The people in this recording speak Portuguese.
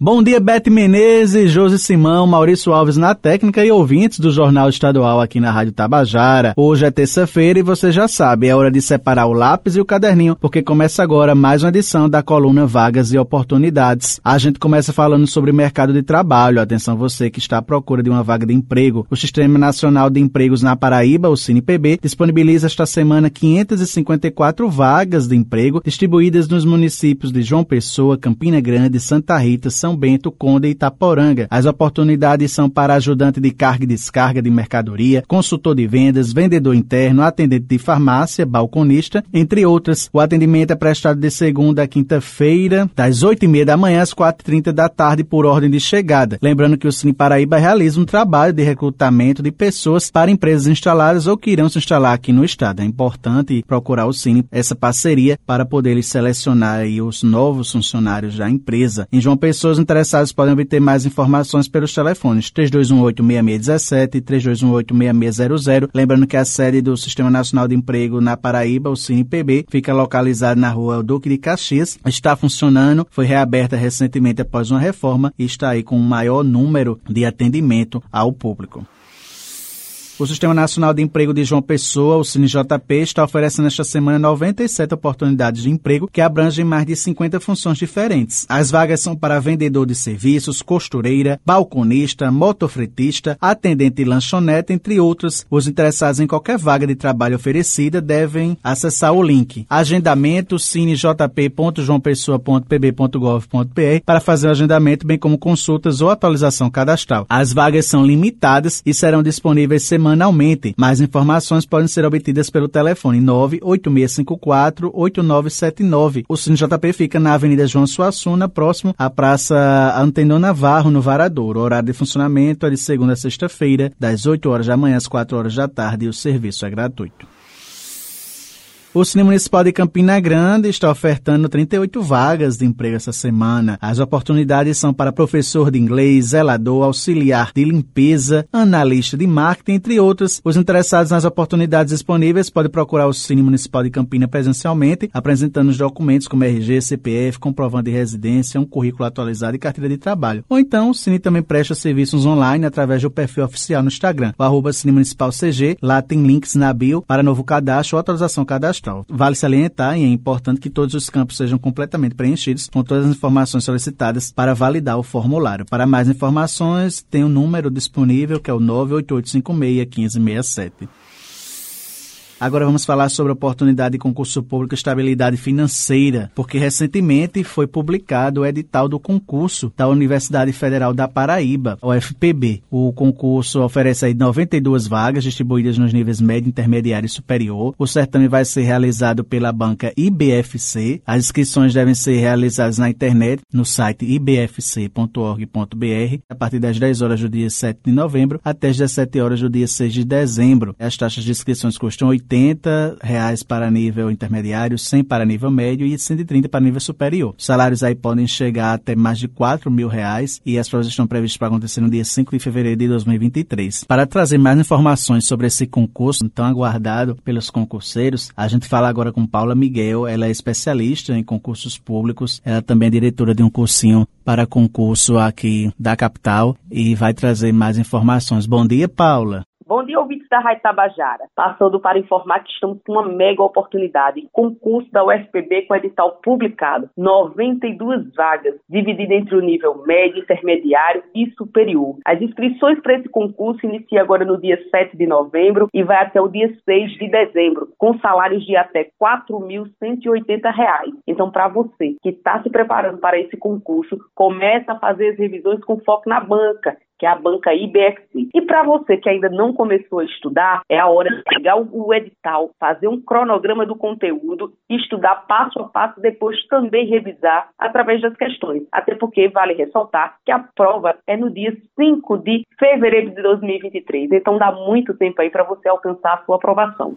Bom dia, Bete Menezes, Josi Simão, Maurício Alves na técnica e ouvintes do Jornal Estadual aqui na Rádio Tabajara. Hoje é terça-feira e você já sabe, é hora de separar o lápis e o caderninho, porque começa agora mais uma edição da coluna Vagas e Oportunidades. A gente começa falando sobre mercado de trabalho. Atenção você que está à procura de uma vaga de emprego. O Sistema Nacional de Empregos na Paraíba, o CinePB, disponibiliza esta semana 554 vagas de emprego distribuídas nos municípios de João Pessoa, Campina Grande, Santa Rita, São são Bento, Conde e Itaporanga. As oportunidades são para ajudante de carga e descarga de mercadoria, consultor de vendas, vendedor interno, atendente de farmácia, balconista, entre outras. O atendimento é prestado de segunda a quinta-feira, das 8h30 da manhã às 4h30 da tarde, por ordem de chegada. Lembrando que o Cine Paraíba realiza um trabalho de recrutamento de pessoas para empresas instaladas ou que irão se instalar aqui no estado. É importante procurar o Cine essa parceria para poder selecionar os novos funcionários da empresa. Em João Pessoa, os interessados podem obter mais informações pelos telefones 3218-6617 e 3218-6600. Lembrando que a sede do Sistema Nacional de Emprego na Paraíba, o CinePB, fica localizada na rua Duque de Caxias. Está funcionando, foi reaberta recentemente após uma reforma e está aí com um maior número de atendimento ao público. O Sistema Nacional de Emprego de João Pessoa, o CineJP, está oferecendo esta semana 97 oportunidades de emprego que abrangem mais de 50 funções diferentes. As vagas são para vendedor de serviços, costureira, balconista, motofretista, atendente de lanchonete, entre outros. Os interessados em qualquer vaga de trabalho oferecida devem acessar o link agendamento cinejp.joaopessoa.pb.gov.br para fazer o agendamento, bem como consultas ou atualização cadastral. As vagas são limitadas e serão disponíveis semanalmente semanalmente. Mais informações podem ser obtidas pelo telefone 98654-8979. O Cine JP fica na Avenida João Suassuna, próximo à Praça Antenor Navarro, no Varadouro. O horário de funcionamento é de segunda a sexta-feira, das 8 horas da manhã às 4 horas da tarde e o serviço é gratuito. O Cine Municipal de Campina Grande está ofertando 38 vagas de emprego essa semana. As oportunidades são para professor de inglês, zelador, auxiliar de limpeza, analista de marketing, entre outros. Os interessados nas oportunidades disponíveis podem procurar o Cine Municipal de Campina presencialmente, apresentando os documentos como RG, CPF, comprovante de residência, um currículo atualizado e carteira de trabalho. Ou então, o Cine também presta serviços online através do perfil oficial no Instagram, o arroba Cine Municipal CG. Lá tem links na bio para novo cadastro ou atualização cadastral. Vale salientar, e é importante que todos os campos sejam completamente preenchidos com todas as informações solicitadas para validar o formulário. Para mais informações, tem o um número disponível que é o 98856 1567. Agora vamos falar sobre oportunidade de concurso público estabilidade financeira, porque recentemente foi publicado o edital do concurso da Universidade Federal da Paraíba, UFPB. O concurso oferece aí 92 vagas distribuídas nos níveis médio, intermediário e superior. O certame vai ser realizado pela banca IBFC. As inscrições devem ser realizadas na internet, no site ibfc.org.br, a partir das 10 horas do dia 7 de novembro até as 17 horas do dia 6 de dezembro. As taxas de inscrições custam 80 80 reais para nível intermediário, 100 para nível médio e 130 para nível superior. Os salários aí podem chegar até mais de 4 mil reais e as provas estão previstas para acontecer no dia 5 de fevereiro de 2023. Para trazer mais informações sobre esse concurso tão aguardado pelos concurseiros, a gente fala agora com Paula Miguel, ela é especialista em concursos públicos, ela também é diretora de um cursinho para concurso aqui da capital e vai trazer mais informações. Bom dia, Paula. Bom dia, ouvintes da Rádio Tabajara. Passando para informar que estamos com uma mega oportunidade. Concurso da UFPB com edital publicado. 92 vagas, divididas entre o nível médio, intermediário e superior. As inscrições para esse concurso iniciam agora no dia 7 de novembro e vai até o dia 6 de dezembro, com salários de até R$ 4.180. Então, para você que está se preparando para esse concurso, começa a fazer as revisões com foco na banca que é a banca IBXC. E para você que ainda não começou a estudar, é a hora de pegar o edital, fazer um cronograma do conteúdo, estudar passo a passo, depois também revisar através das questões. Até porque vale ressaltar que a prova é no dia 5 de fevereiro de 2023. Então dá muito tempo aí para você alcançar a sua aprovação.